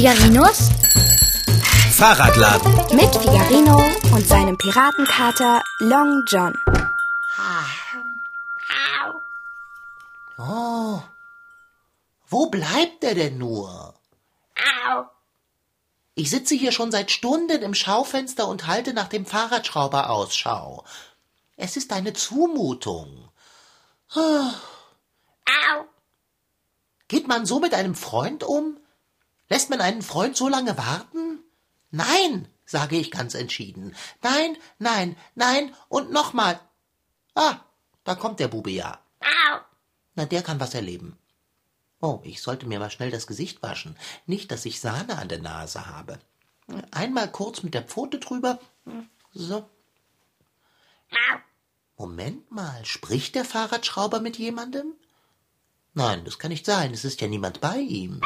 Figarinos Fahrradladen. mit Figarino und seinem Piratenkater Long John. Oh, wo bleibt er denn nur? Ich sitze hier schon seit Stunden im Schaufenster und halte nach dem Fahrradschrauber Ausschau. Es ist eine Zumutung. Ah. Geht man so mit einem Freund um? Lässt man einen Freund so lange warten? Nein, sage ich ganz entschieden. Nein, nein, nein und nochmal. Ah, da kommt der Bube ja. Na, der kann was erleben. Oh, ich sollte mir mal schnell das Gesicht waschen. Nicht, dass ich Sahne an der Nase habe. Einmal kurz mit der Pfote drüber. So. Moment mal, spricht der Fahrradschrauber mit jemandem? Nein, das kann nicht sein. Es ist ja niemand bei ihm.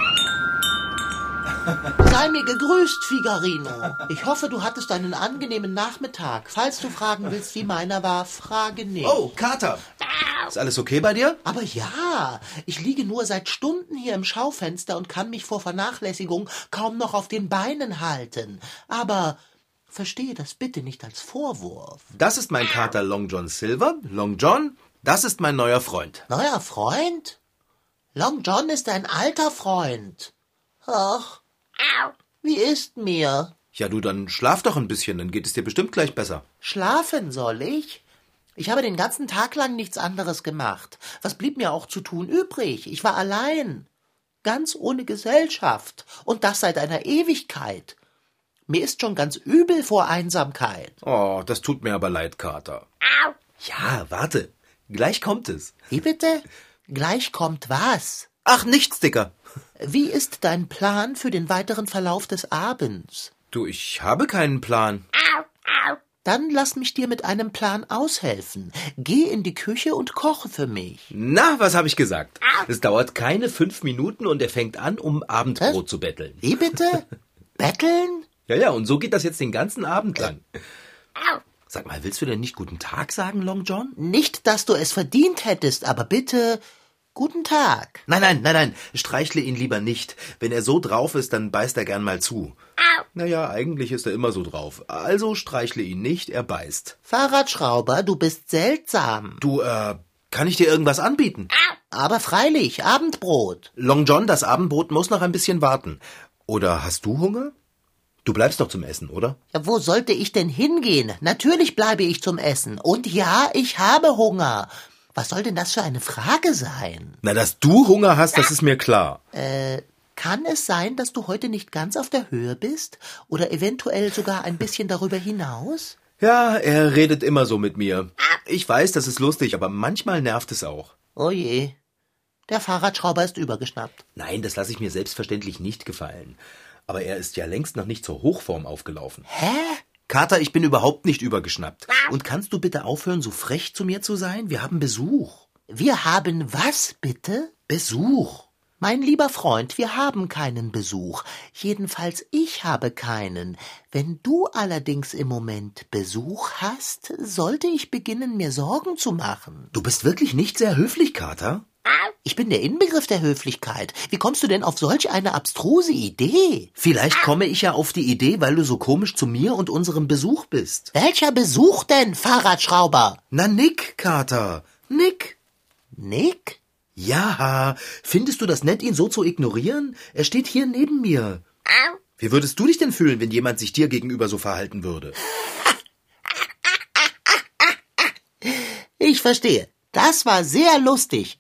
Sei mir gegrüßt, Figarino. Ich hoffe, du hattest einen angenehmen Nachmittag. Falls du fragen willst, wie meiner war, frage nicht. Oh, Kater. Ist alles okay bei dir? Aber ja, ich liege nur seit Stunden hier im Schaufenster und kann mich vor Vernachlässigung kaum noch auf den Beinen halten. Aber verstehe das bitte nicht als Vorwurf. Das ist mein Kater Long John Silver. Long John, das ist mein neuer Freund. Neuer Freund? Long John ist ein alter Freund. Ach, wie ist mir? Ja, du, dann schlaf doch ein bisschen, dann geht es dir bestimmt gleich besser. Schlafen soll ich? Ich habe den ganzen Tag lang nichts anderes gemacht. Was blieb mir auch zu tun übrig? Ich war allein. Ganz ohne Gesellschaft. Und das seit einer Ewigkeit. Mir ist schon ganz übel vor Einsamkeit. Oh, das tut mir aber leid, Kater. Ja, warte. Gleich kommt es. Wie bitte? Gleich kommt was? Ach, nichts, Dicker. Wie ist dein Plan für den weiteren Verlauf des Abends? Du, ich habe keinen Plan. Dann lass mich dir mit einem Plan aushelfen. Geh in die Küche und koche für mich. Na, was habe ich gesagt? Es dauert keine fünf Minuten und er fängt an, um Abendbrot Was? zu betteln. Wie bitte? Betteln? Ja, ja, und so geht das jetzt den ganzen Abend lang. Sag mal, willst du denn nicht guten Tag sagen, Long John? Nicht, dass du es verdient hättest, aber bitte guten Tag. Nein, nein, nein, nein, streichle ihn lieber nicht. Wenn er so drauf ist, dann beißt er gern mal zu. Naja, eigentlich ist er immer so drauf. Also streichle ihn nicht, er beißt. Fahrradschrauber, du bist seltsam. Du, äh, kann ich dir irgendwas anbieten? Aber freilich, Abendbrot. Long John, das Abendbrot muss noch ein bisschen warten. Oder hast du Hunger? Du bleibst doch zum Essen, oder? Ja, wo sollte ich denn hingehen? Natürlich bleibe ich zum Essen. Und ja, ich habe Hunger. Was soll denn das für eine Frage sein? Na, dass du Hunger hast, das ist mir klar. Kann es sein, dass du heute nicht ganz auf der Höhe bist? Oder eventuell sogar ein bisschen darüber hinaus? Ja, er redet immer so mit mir. Ich weiß, das ist lustig, aber manchmal nervt es auch. Oh je. Der Fahrradschrauber ist übergeschnappt. Nein, das lasse ich mir selbstverständlich nicht gefallen. Aber er ist ja längst noch nicht zur Hochform aufgelaufen. Hä? Kater, ich bin überhaupt nicht übergeschnappt. Und kannst du bitte aufhören, so frech zu mir zu sein? Wir haben Besuch. Wir haben was, bitte? Besuch. Mein lieber Freund, wir haben keinen Besuch. Jedenfalls ich habe keinen. Wenn du allerdings im Moment Besuch hast, sollte ich beginnen, mir Sorgen zu machen. Du bist wirklich nicht sehr höflich, Kater. Ich bin der Inbegriff der Höflichkeit. Wie kommst du denn auf solch eine abstruse Idee? Vielleicht komme ich ja auf die Idee, weil du so komisch zu mir und unserem Besuch bist. Welcher Besuch denn, Fahrradschrauber? Na, Nick, Kater. Nick. Nick? Ja, findest du das nett, ihn so zu ignorieren? Er steht hier neben mir. Wie würdest du dich denn fühlen, wenn jemand sich dir gegenüber so verhalten würde? Ich verstehe. Das war sehr lustig.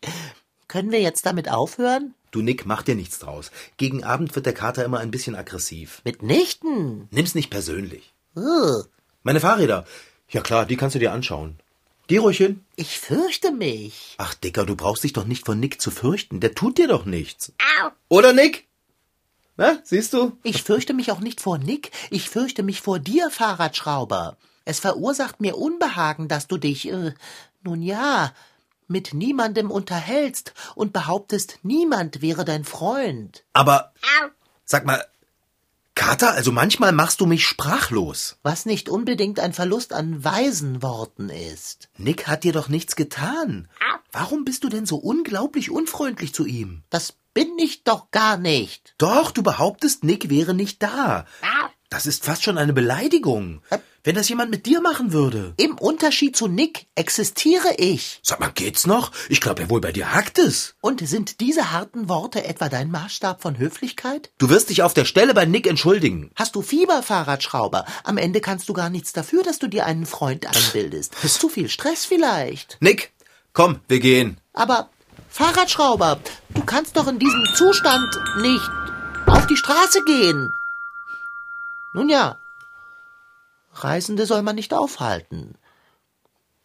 Können wir jetzt damit aufhören? Du, Nick, mach dir nichts draus. Gegen Abend wird der Kater immer ein bisschen aggressiv. Mitnichten. Nimm's nicht persönlich. Uh, Meine Fahrräder. Ja klar, die kannst du dir anschauen. Geh ruhig hin. ich fürchte mich. Ach, Dicker, du brauchst dich doch nicht vor Nick zu fürchten. Der tut dir doch nichts. Oder, Nick? Na, siehst du? Ich fürchte mich auch nicht vor Nick, ich fürchte mich vor dir, Fahrradschrauber. Es verursacht mir Unbehagen, dass du dich, äh, nun ja, mit niemandem unterhältst und behauptest, niemand wäre dein Freund. Aber, sag mal, Kater, also manchmal machst du mich sprachlos. Was nicht unbedingt ein Verlust an weisen Worten ist. Nick hat dir doch nichts getan. Warum bist du denn so unglaublich unfreundlich zu ihm? Das bin ich doch gar nicht. Doch, du behauptest, Nick wäre nicht da. Das ist fast schon eine Beleidigung. Wenn das jemand mit dir machen würde. Im Unterschied zu Nick existiere ich. Sag mal, geht's noch? Ich glaube ja wohl, bei dir hackt es. Und sind diese harten Worte etwa dein Maßstab von Höflichkeit? Du wirst dich auf der Stelle bei Nick entschuldigen. Hast du Fieber, Fahrradschrauber? Am Ende kannst du gar nichts dafür, dass du dir einen Freund einbildest. Ist zu viel Stress vielleicht. Nick, komm, wir gehen. Aber Fahrradschrauber, du kannst doch in diesem Zustand nicht auf die Straße gehen. Nun ja, Reisende soll man nicht aufhalten.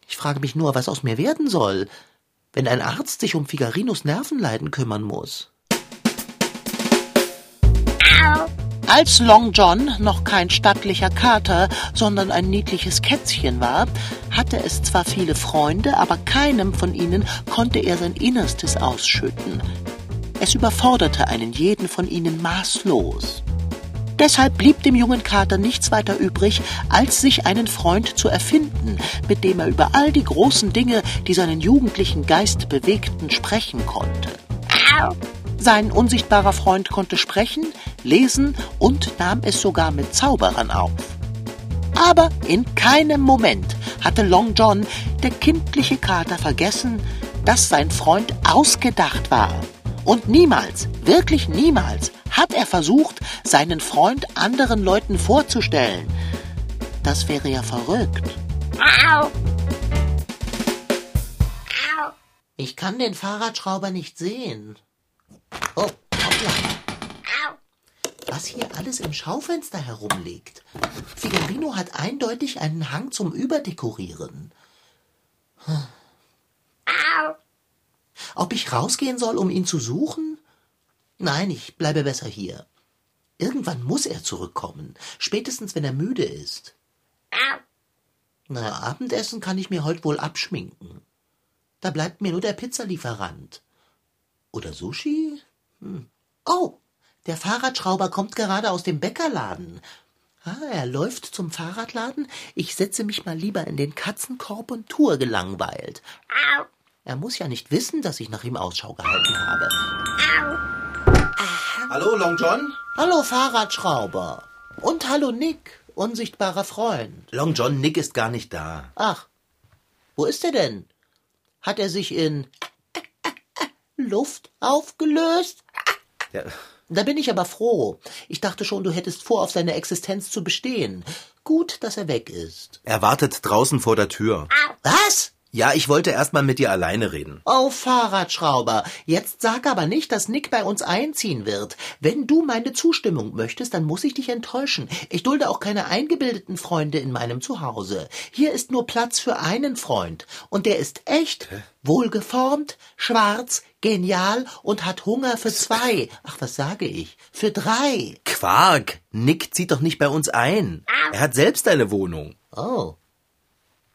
Ich frage mich nur, was aus mir werden soll, wenn ein Arzt sich um Figarinos Nervenleiden kümmern muss. Als Long John noch kein stattlicher Kater, sondern ein niedliches Kätzchen war, hatte es zwar viele Freunde, aber keinem von ihnen konnte er sein Innerstes ausschütten. Es überforderte einen jeden von ihnen maßlos. Deshalb blieb dem jungen Kater nichts weiter übrig, als sich einen Freund zu erfinden, mit dem er über all die großen Dinge, die seinen jugendlichen Geist bewegten, sprechen konnte. Sein unsichtbarer Freund konnte sprechen, lesen und nahm es sogar mit Zauberern auf. Aber in keinem Moment hatte Long John, der kindliche Kater, vergessen, dass sein Freund ausgedacht war. Und niemals, wirklich niemals, hat er versucht, seinen Freund anderen Leuten vorzustellen. Das wäre ja verrückt. Ich kann den Fahrradschrauber nicht sehen. Oh, hoppla. Was hier alles im Schaufenster herumliegt. Figarino hat eindeutig einen Hang zum Überdekorieren. Hm. Ob ich rausgehen soll, um ihn zu suchen? Nein, ich bleibe besser hier. Irgendwann muss er zurückkommen, spätestens wenn er müde ist. Na, Abendessen kann ich mir heute wohl abschminken. Da bleibt mir nur der Pizzalieferant. Oder Sushi? Hm. Oh, der Fahrradschrauber kommt gerade aus dem Bäckerladen. Ah, er läuft zum Fahrradladen. Ich setze mich mal lieber in den Katzenkorb und tue gelangweilt. Er muss ja nicht wissen, dass ich nach ihm Ausschau gehalten habe. Hallo, Long John? Hallo, Fahrradschrauber. Und hallo, Nick, unsichtbarer Freund. Long John, Nick ist gar nicht da. Ach, wo ist er denn? Hat er sich in Luft aufgelöst? Ja. Da bin ich aber froh. Ich dachte schon, du hättest vor, auf seine Existenz zu bestehen. Gut, dass er weg ist. Er wartet draußen vor der Tür. Was? Ja, ich wollte erst mal mit dir alleine reden. Oh, Fahrradschrauber, jetzt sag aber nicht, dass Nick bei uns einziehen wird. Wenn du meine Zustimmung möchtest, dann muss ich dich enttäuschen. Ich dulde auch keine eingebildeten Freunde in meinem Zuhause. Hier ist nur Platz für einen Freund. Und der ist echt, wohlgeformt, schwarz, genial und hat Hunger für zwei. Ach, was sage ich? Für drei. Quark! Nick zieht doch nicht bei uns ein. Er hat selbst eine Wohnung. Oh.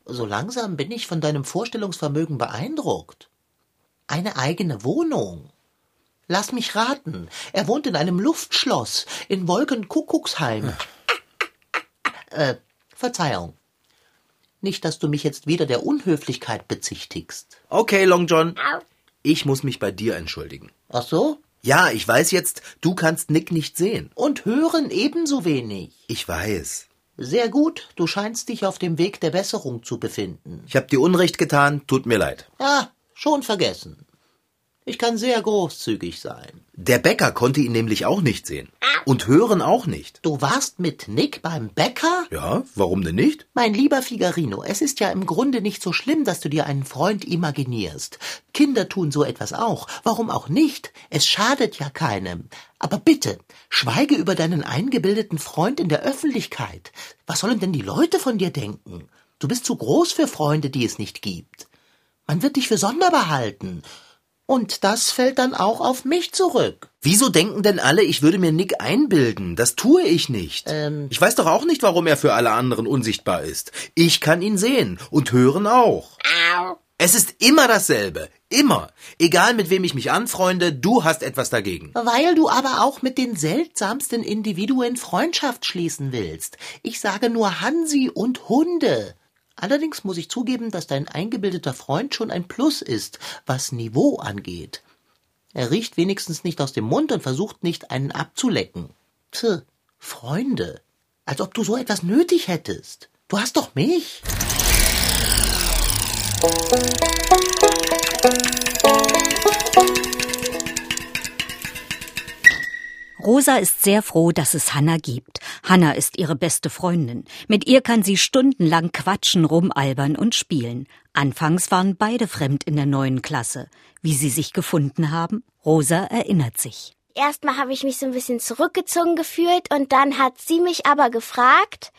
So langsam bin ich von deinem Vorstellungsvermögen beeindruckt. Eine eigene Wohnung. Lass mich raten. Er wohnt in einem Luftschloss in Wolkenkuckucksheim. äh, Verzeihung. Nicht, dass du mich jetzt wieder der Unhöflichkeit bezichtigst. Okay, Long John. Ich muss mich bei dir entschuldigen. Ach so? Ja, ich weiß jetzt, du kannst Nick nicht sehen. Und hören ebenso wenig. Ich weiß. Sehr gut, du scheinst dich auf dem Weg der Besserung zu befinden. Ich hab dir Unrecht getan, tut mir leid. Ah, schon vergessen. Ich kann sehr großzügig sein. Der Bäcker konnte ihn nämlich auch nicht sehen. Und hören auch nicht. Du warst mit Nick beim Bäcker? Ja, warum denn nicht? Mein lieber Figarino, es ist ja im Grunde nicht so schlimm, dass du dir einen Freund imaginierst. Kinder tun so etwas auch. Warum auch nicht? Es schadet ja keinem. Aber bitte, schweige über deinen eingebildeten Freund in der Öffentlichkeit. Was sollen denn die Leute von dir denken? Du bist zu groß für Freunde, die es nicht gibt. Man wird dich für sonderbar halten. Und das fällt dann auch auf mich zurück. Wieso denken denn alle, ich würde mir Nick einbilden? Das tue ich nicht. Ähm. Ich weiß doch auch nicht, warum er für alle anderen unsichtbar ist. Ich kann ihn sehen und hören auch. Es ist immer dasselbe. Immer. Egal mit wem ich mich anfreunde, du hast etwas dagegen. Weil du aber auch mit den seltsamsten Individuen Freundschaft schließen willst. Ich sage nur Hansi und Hunde. Allerdings muss ich zugeben, dass dein eingebildeter Freund schon ein Plus ist, was Niveau angeht. Er riecht wenigstens nicht aus dem Mund und versucht nicht, einen abzulecken. Tch, Freunde, als ob du so etwas nötig hättest. Du hast doch mich. Rosa ist sehr froh, dass es Hanna gibt. Hanna ist ihre beste Freundin. Mit ihr kann sie stundenlang quatschen, rumalbern und spielen. Anfangs waren beide fremd in der neuen Klasse. Wie sie sich gefunden haben? Rosa erinnert sich. Erstmal habe ich mich so ein bisschen zurückgezogen gefühlt und dann hat sie mich aber gefragt,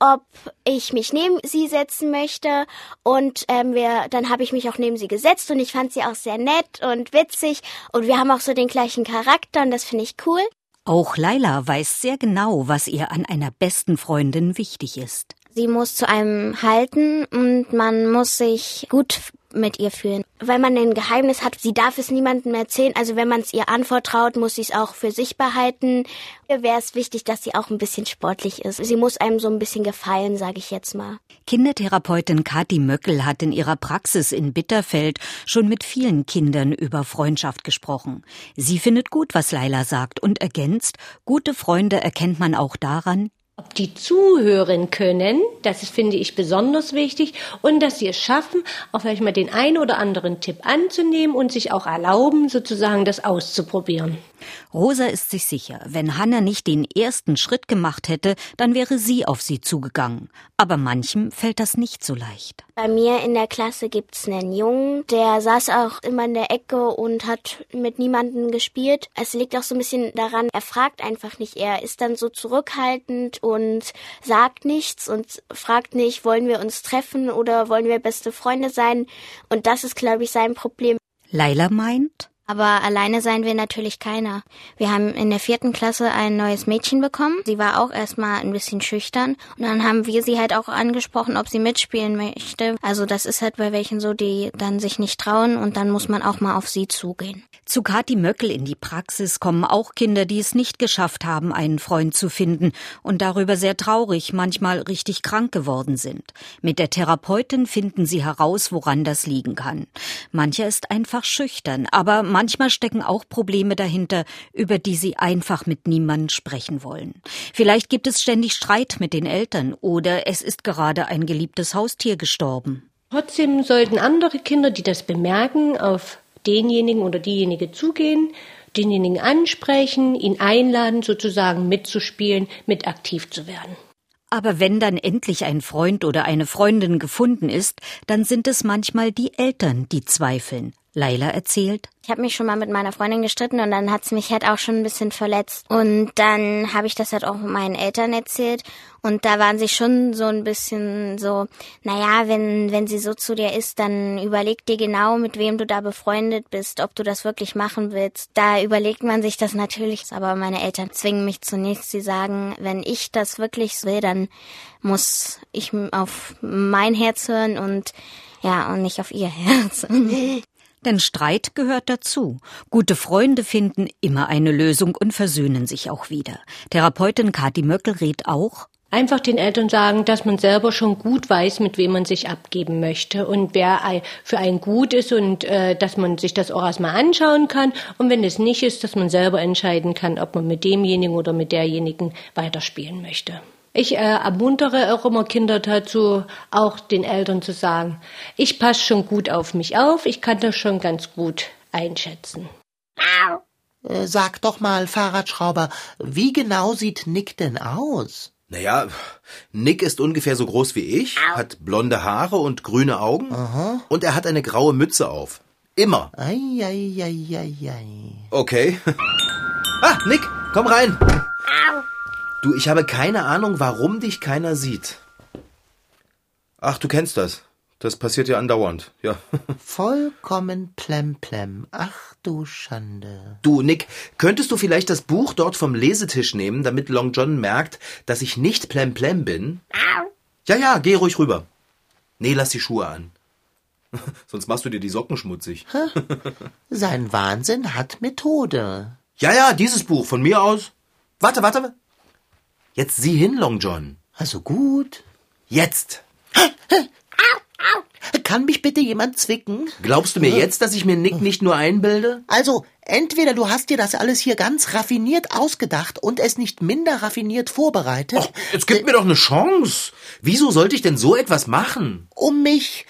ob ich mich neben sie setzen möchte und ähm, wir, dann habe ich mich auch neben sie gesetzt und ich fand sie auch sehr nett und witzig und wir haben auch so den gleichen Charakter und das finde ich cool. Auch Laila weiß sehr genau, was ihr an einer besten Freundin wichtig ist. Sie muss zu einem halten und man muss sich gut mit ihr fühlen. Weil man ein Geheimnis hat, sie darf es niemandem erzählen. Also wenn man es ihr anvertraut, muss sie es auch für sich behalten. Ihr wäre es wichtig, dass sie auch ein bisschen sportlich ist. Sie muss einem so ein bisschen gefallen, sage ich jetzt mal. Kindertherapeutin Kathi Möckel hat in ihrer Praxis in Bitterfeld schon mit vielen Kindern über Freundschaft gesprochen. Sie findet gut, was Laila sagt und ergänzt, gute Freunde erkennt man auch daran, ob die zuhören können, das finde ich besonders wichtig und dass sie es schaffen, auch vielleicht mal den einen oder anderen Tipp anzunehmen und sich auch erlauben, sozusagen das auszuprobieren. Rosa ist sich sicher, wenn Hanna nicht den ersten Schritt gemacht hätte, dann wäre sie auf sie zugegangen. Aber manchem fällt das nicht so leicht. Bei mir in der Klasse gibt's einen Jungen, der saß auch immer in der Ecke und hat mit niemandem gespielt. Es liegt auch so ein bisschen daran, er fragt einfach nicht. Er ist dann so zurückhaltend und sagt nichts und fragt nicht, wollen wir uns treffen oder wollen wir beste Freunde sein. Und das ist, glaube ich, sein Problem. Laila meint, aber alleine seien wir natürlich keiner. Wir haben in der vierten Klasse ein neues Mädchen bekommen. Sie war auch erstmal ein bisschen schüchtern. Und dann haben wir sie halt auch angesprochen, ob sie mitspielen möchte. Also das ist halt bei welchen so, die dann sich nicht trauen und dann muss man auch mal auf sie zugehen. Zu Kathi Möckel in die Praxis kommen auch Kinder, die es nicht geschafft haben, einen Freund zu finden und darüber sehr traurig, manchmal richtig krank geworden sind. Mit der Therapeutin finden sie heraus, woran das liegen kann. Mancher ist einfach schüchtern, aber manchmal stecken auch Probleme dahinter, über die sie einfach mit niemandem sprechen wollen. Vielleicht gibt es ständig Streit mit den Eltern oder es ist gerade ein geliebtes Haustier gestorben. Trotzdem sollten andere Kinder, die das bemerken, auf denjenigen oder diejenige zugehen, denjenigen ansprechen, ihn einladen, sozusagen mitzuspielen, mit aktiv zu werden. Aber wenn dann endlich ein Freund oder eine Freundin gefunden ist, dann sind es manchmal die Eltern, die zweifeln. Laila erzählt. Ich habe mich schon mal mit meiner Freundin gestritten und dann hat's mich halt auch schon ein bisschen verletzt. Und dann habe ich das halt auch meinen Eltern erzählt und da waren sie schon so ein bisschen so, naja, wenn, wenn sie so zu dir ist, dann überleg dir genau, mit wem du da befreundet bist, ob du das wirklich machen willst. Da überlegt man sich das natürlich, aber meine Eltern zwingen mich zunächst, sie sagen, wenn ich das wirklich will, dann muss ich auf mein Herz hören und ja, und nicht auf ihr Herz. Denn Streit gehört dazu. Gute Freunde finden immer eine Lösung und versöhnen sich auch wieder. Therapeutin Kathi Möckel rät auch, Einfach den Eltern sagen, dass man selber schon gut weiß, mit wem man sich abgeben möchte und wer für einen gut ist und äh, dass man sich das auch erstmal anschauen kann. Und wenn es nicht ist, dass man selber entscheiden kann, ob man mit demjenigen oder mit derjenigen weiterspielen möchte. Ich äh, ermuntere auch immer Kinder dazu, auch den Eltern zu sagen, ich passe schon gut auf mich auf, ich kann das schon ganz gut einschätzen. Äh, sag doch mal, Fahrradschrauber, wie genau sieht Nick denn aus? Naja, Nick ist ungefähr so groß wie ich, hat blonde Haare und grüne Augen Aha. und er hat eine graue Mütze auf. Immer. Ei, ei, ei, ei, ei. Okay. Ah, Nick, komm rein. Du, ich habe keine Ahnung, warum dich keiner sieht. Ach, du kennst das. Das passiert ja andauernd, ja. Vollkommen plemplem. Ach du Schande. Du, Nick, könntest du vielleicht das Buch dort vom Lesetisch nehmen, damit Long John merkt, dass ich nicht plemplem bin? Ja, ja, geh ruhig rüber. Nee, lass die Schuhe an. Sonst machst du dir die Socken schmutzig. Sein Wahnsinn hat Methode. Ja, ja, dieses Buch von mir aus. Warte, warte. Jetzt sieh hin, Long John. Also gut. Jetzt. Kann mich bitte jemand zwicken? Glaubst du mir jetzt, dass ich mir Nick nicht nur einbilde? Also, Entweder du hast dir das alles hier ganz raffiniert ausgedacht und es nicht minder raffiniert vorbereitet, Och, jetzt gib mir doch eine Chance. Wieso sollte ich denn so etwas machen? um mich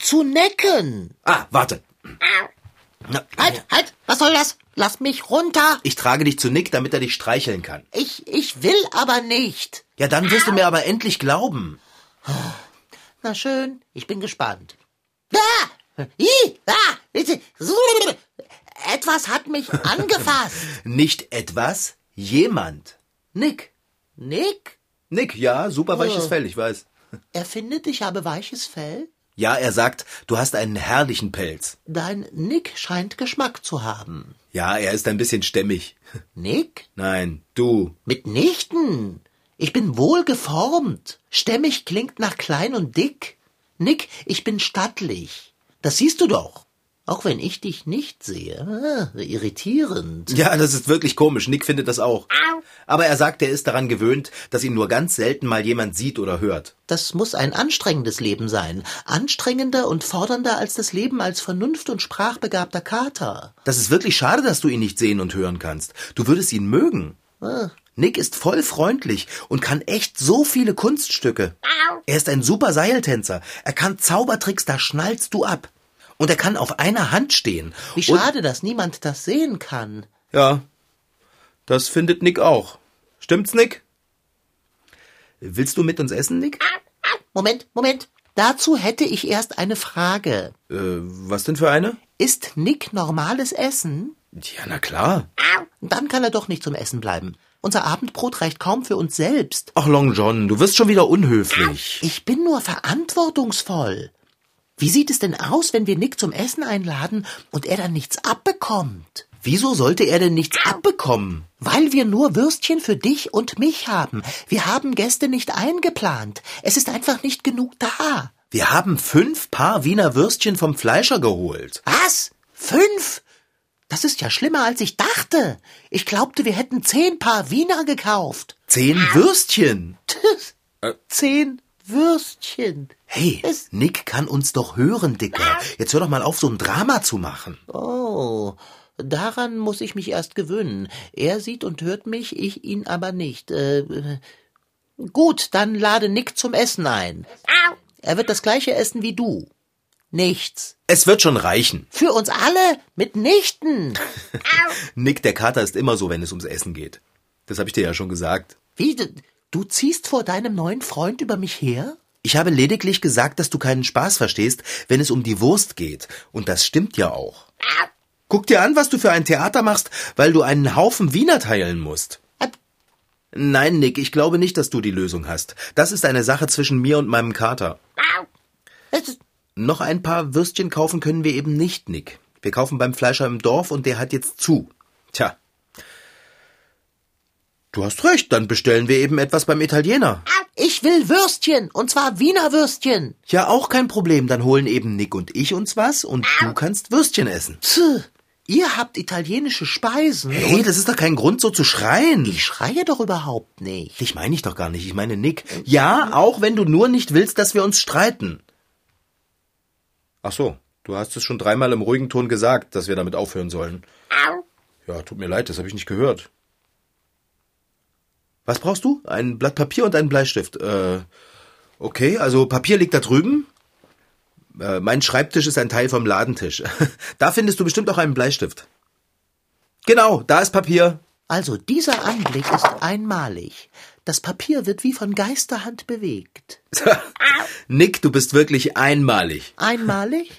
zu necken. Ah, warte. Na, Halt, halt, was soll das? Lass mich runter. Ich trage dich zu Nick, damit er dich streicheln kann. Ich, ich will aber nicht. Ja, dann wirst du mir aber endlich glauben. Na schön, ich bin gespannt. Ah! Ih! Ah! Etwas hat mich angefasst. Nicht etwas, jemand. Nick. Nick? Nick, ja, super weiches Oh. Fell, ich weiß. Er findet, ich habe weiches Fell? Ja, er sagt, du hast einen herrlichen Pelz. Dein Nick scheint Geschmack zu haben. Ja, er ist ein bisschen stämmig. Nick? Nein, du. Mitnichten. Ich bin wohl geformt. Stämmig klingt nach klein und dick. Nick, ich bin stattlich. Das siehst du doch. Auch wenn ich dich nicht sehe. Ah, irritierend. Ja, das ist wirklich komisch. Nick findet das auch. Aber er sagt, er ist daran gewöhnt, dass ihn nur ganz selten mal jemand sieht oder hört. Das muss ein anstrengendes Leben sein. Anstrengender und fordernder als das Leben als vernunft- und sprachbegabter Kater. Das ist wirklich schade, dass du ihn nicht sehen und hören kannst. Du würdest ihn mögen. Ah, Nick ist voll freundlich und kann echt so viele Kunststücke. Er ist ein super Seiltänzer. Er kann Zaubertricks, da schnallst du ab. Und er kann auf einer Hand stehen. Wie Und- schade, dass niemand das sehen kann. Ja, das findet Nick auch. Stimmt's, Nick? Willst du mit uns essen, Nick? Moment, Moment. Dazu hätte ich erst eine Frage. Äh, was denn für eine? Ist Nick normales Essen? Ja, na klar. Dann kann er doch nicht zum Essen bleiben. Unser Abendbrot reicht kaum für uns selbst. Ach, Long John, du wirst schon wieder unhöflich. Ich bin nur verantwortungsvoll. Wie sieht es denn aus, wenn wir Nick zum Essen einladen und er dann nichts abbekommt? Wieso sollte er denn nichts abbekommen? Weil wir nur Würstchen für dich und mich haben. Wir haben Gäste nicht eingeplant. Es ist einfach nicht genug da. Wir haben fünf Paar Wiener Würstchen vom Fleischer geholt. Was? Fünf? Das ist ja schlimmer, als ich dachte. Ich glaubte, wir hätten zehn Paar Wiener gekauft. Zehn Würstchen. Zehn Würstchen. Hey, Es- Nick kann uns doch hören, Dicker. Jetzt hör doch mal auf, so ein Drama zu machen. Oh, daran muss ich mich erst gewöhnen. Er sieht und hört mich, ich ihn aber nicht. Äh, gut, dann lade Nick zum Essen ein. Er wird das gleiche essen wie du. Nichts. Es wird schon reichen. Für uns alle mitnichten. Nick, der Kater ist immer so, wenn es ums Essen geht. Das habe ich dir ja schon gesagt. Wie, du ziehst vor deinem neuen Freund über mich her? Ich habe lediglich gesagt, dass du keinen Spaß verstehst, wenn es um die Wurst geht. Und das stimmt ja auch. Guck dir an, was du für ein Theater machst, weil du einen Haufen Wiener teilen musst. Nein, Nick, ich glaube nicht, dass du die Lösung hast. Das ist eine Sache zwischen mir und meinem Kater. Noch ein paar Würstchen kaufen können wir eben nicht, Nick. Wir kaufen beim Fleischer im Dorf und der hat jetzt zu. Tja. Du hast recht, dann bestellen wir eben etwas beim Italiener. Ich will Würstchen, und zwar Wiener Würstchen. Ja, auch kein Problem, dann holen eben Nick und ich uns was und du kannst Würstchen essen. Pff, ihr habt italienische Speisen. Hey, das ist doch kein Grund, so zu schreien. Ich schreie doch überhaupt nicht. Dich meine ich doch gar nicht, ich meine Nick. Ja, auch wenn du nur nicht willst, dass wir uns streiten. Ach so, du hast es schon dreimal im ruhigen Ton gesagt, dass wir damit aufhören sollen. Ja, tut mir leid, das habe ich nicht gehört. Was brauchst du? Ein Blatt Papier und einen Bleistift. Äh, okay, also Papier liegt da drüben. Äh, mein Schreibtisch ist ein Teil vom Ladentisch. da findest du bestimmt auch einen Bleistift. Genau, da ist Papier. Also dieser Anblick ist einmalig. Das Papier wird wie von Geisterhand bewegt. Nick, du bist wirklich einmalig. Einmalig?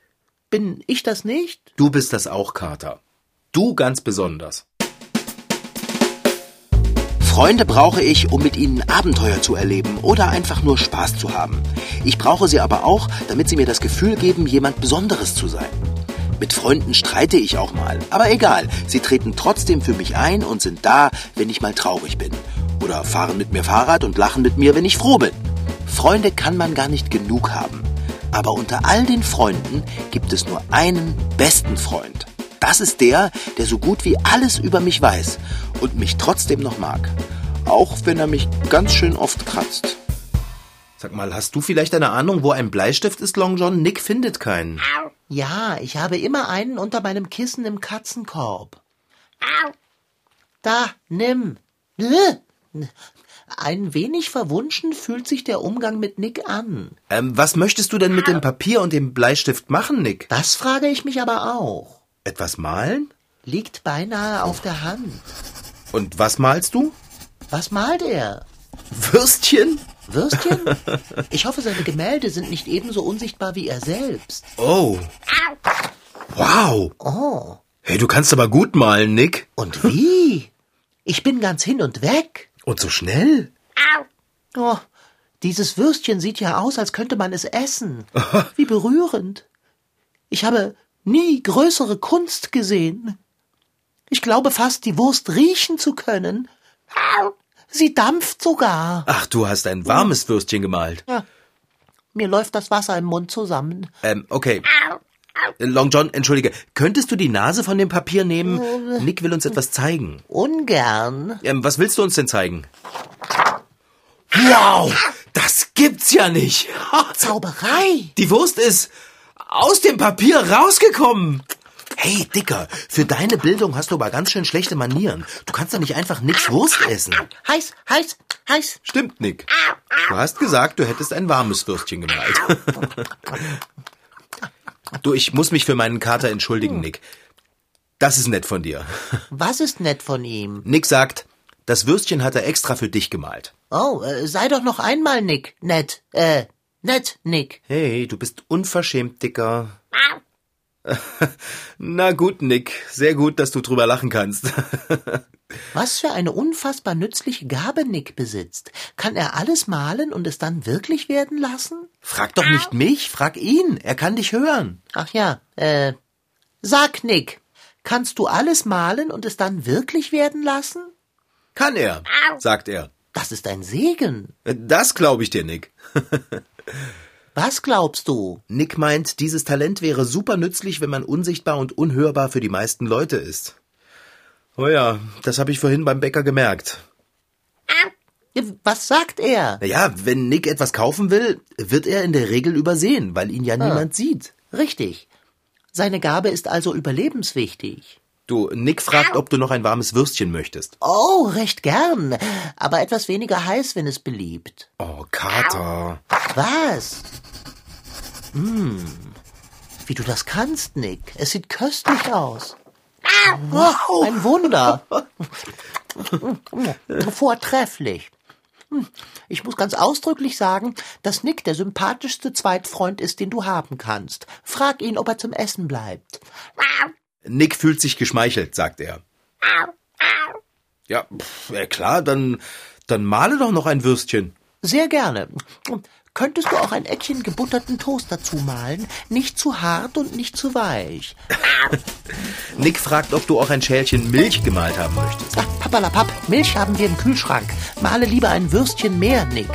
Bin ich das nicht? Du bist das auch, Kater. Du ganz besonders. Freunde brauche ich, um mit ihnen Abenteuer zu erleben oder einfach nur Spaß zu haben. Ich brauche sie aber auch, damit sie mir das Gefühl geben, jemand Besonderes zu sein. Mit Freunden streite ich auch mal, aber egal, sie treten trotzdem für mich ein und sind da, wenn ich mal traurig bin. Oder fahren mit mir Fahrrad und lachen mit mir, wenn ich froh bin. Freunde kann man gar nicht genug haben. Aber unter all den Freunden gibt es nur einen besten Freund. Das ist der, der so gut wie alles über mich weiß und mich trotzdem noch mag. Auch wenn er mich ganz schön oft kratzt. Sag mal, hast du vielleicht eine Ahnung, wo ein Bleistift ist, Long John? Nick findet keinen. Ja, ich habe immer einen unter meinem Kissen im Katzenkorb. Da, nimm. Ein wenig verwunschen fühlt sich der Umgang mit Nick an. Ähm, was möchtest du denn mit dem Papier und dem Bleistift machen, Nick? Das frage ich mich aber auch. Etwas malen? Liegt beinahe auf der Hand. Und was malst du? Was malt er? Würstchen? Würstchen? Ich hoffe, seine Gemälde sind nicht ebenso unsichtbar wie er selbst. Oh. Wow. Oh, Hey, du kannst aber gut malen, Nick. und wie? Ich bin ganz hin und weg. Und so schnell? Oh, dieses Würstchen sieht ja aus, als könnte man es essen. Wie berührend. Ich habe nie größere Kunst gesehen. Ich glaube fast, die Wurst riechen zu können. Sie dampft sogar. Ach, du hast ein warmes Würstchen gemalt. Mir läuft das Wasser im Mund zusammen. Ähm, okay. Long John, entschuldige, könntest du die Nase von dem Papier nehmen? Nick will uns etwas zeigen. Ungern. Ähm, was willst du uns denn zeigen? Wow, das gibt's ja nicht. Zauberei. Die Wurst ist aus dem Papier rausgekommen. Hey, Dicker, für deine Bildung hast du aber ganz schön schlechte Manieren. Du kannst doch nicht einfach nix Wurst essen. Heiß, heiß, heiß. Stimmt, Nick. Du hast gesagt, du hättest ein warmes Würstchen gemalt. du, ich muss mich für meinen Kater entschuldigen, Nick. Das ist nett von dir. Was ist nett von ihm? Nick sagt, das Würstchen hat er extra für dich gemalt. Oh, äh, sei doch noch einmal Nick. Nett. Äh, nett, Nick. Hey, du bist unverschämt, Dicker. Na gut, Nick. Sehr gut, dass du drüber lachen kannst. Was für eine unfassbar nützliche Gabe Nick besitzt. Kann er alles malen und es dann wirklich werden lassen? Frag doch nicht mich, frag ihn. Er kann dich hören. Ach ja, äh, sag Nick, kannst du alles malen und es dann wirklich werden lassen? Kann er, sagt er. Das ist ein Segen. Das glaube ich dir, Nick. Was glaubst du? Nick meint, dieses Talent wäre super nützlich, wenn man unsichtbar und unhörbar für die meisten Leute ist. Oh ja, das habe ich vorhin beim Bäcker gemerkt. Was sagt er? Naja, wenn Nick etwas kaufen will, wird er in der Regel übersehen, weil ihn ja niemand sieht. Richtig. Seine Gabe ist also überlebenswichtig. Du, Nick fragt, ob du noch ein warmes Würstchen möchtest. Oh, recht gern. Aber etwas weniger heiß, wenn es beliebt. Oh, Kater. Was? Hm. Wie du das kannst, Nick. Es sieht köstlich aus. Wow. Ein Wunder. Vortrefflich. Hm. Ich muss ganz ausdrücklich sagen, dass Nick der sympathischste Zweitfreund ist, den du haben kannst. Frag ihn, ob er zum Essen bleibt. Nick fühlt sich geschmeichelt, sagt er. Ja, pff, ja klar, dann, dann male doch noch ein Würstchen. Sehr gerne. Könntest du auch ein Eckchen gebutterten Toast dazu malen? Nicht zu hart und nicht zu weich. Nick fragt, ob du auch ein Schälchen Milch gemalt haben möchtest. Ach, papalapap, Milch haben wir im Kühlschrank. Male lieber ein Würstchen mehr, Nick.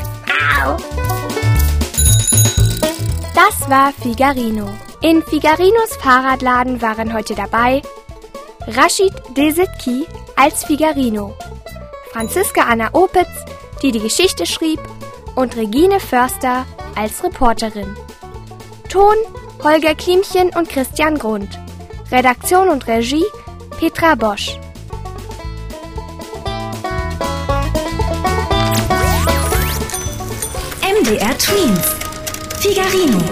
Das war Figarino. In Figarinos Fahrradladen waren heute dabei Rashid Desitki als Figarino, Franziska Anna Opitz, die die Geschichte schrieb, und Regine Förster als Reporterin. Ton Holger Klimchen und Christian Grund. Redaktion und Regie Petra Bosch. MDR Twins. Figarino.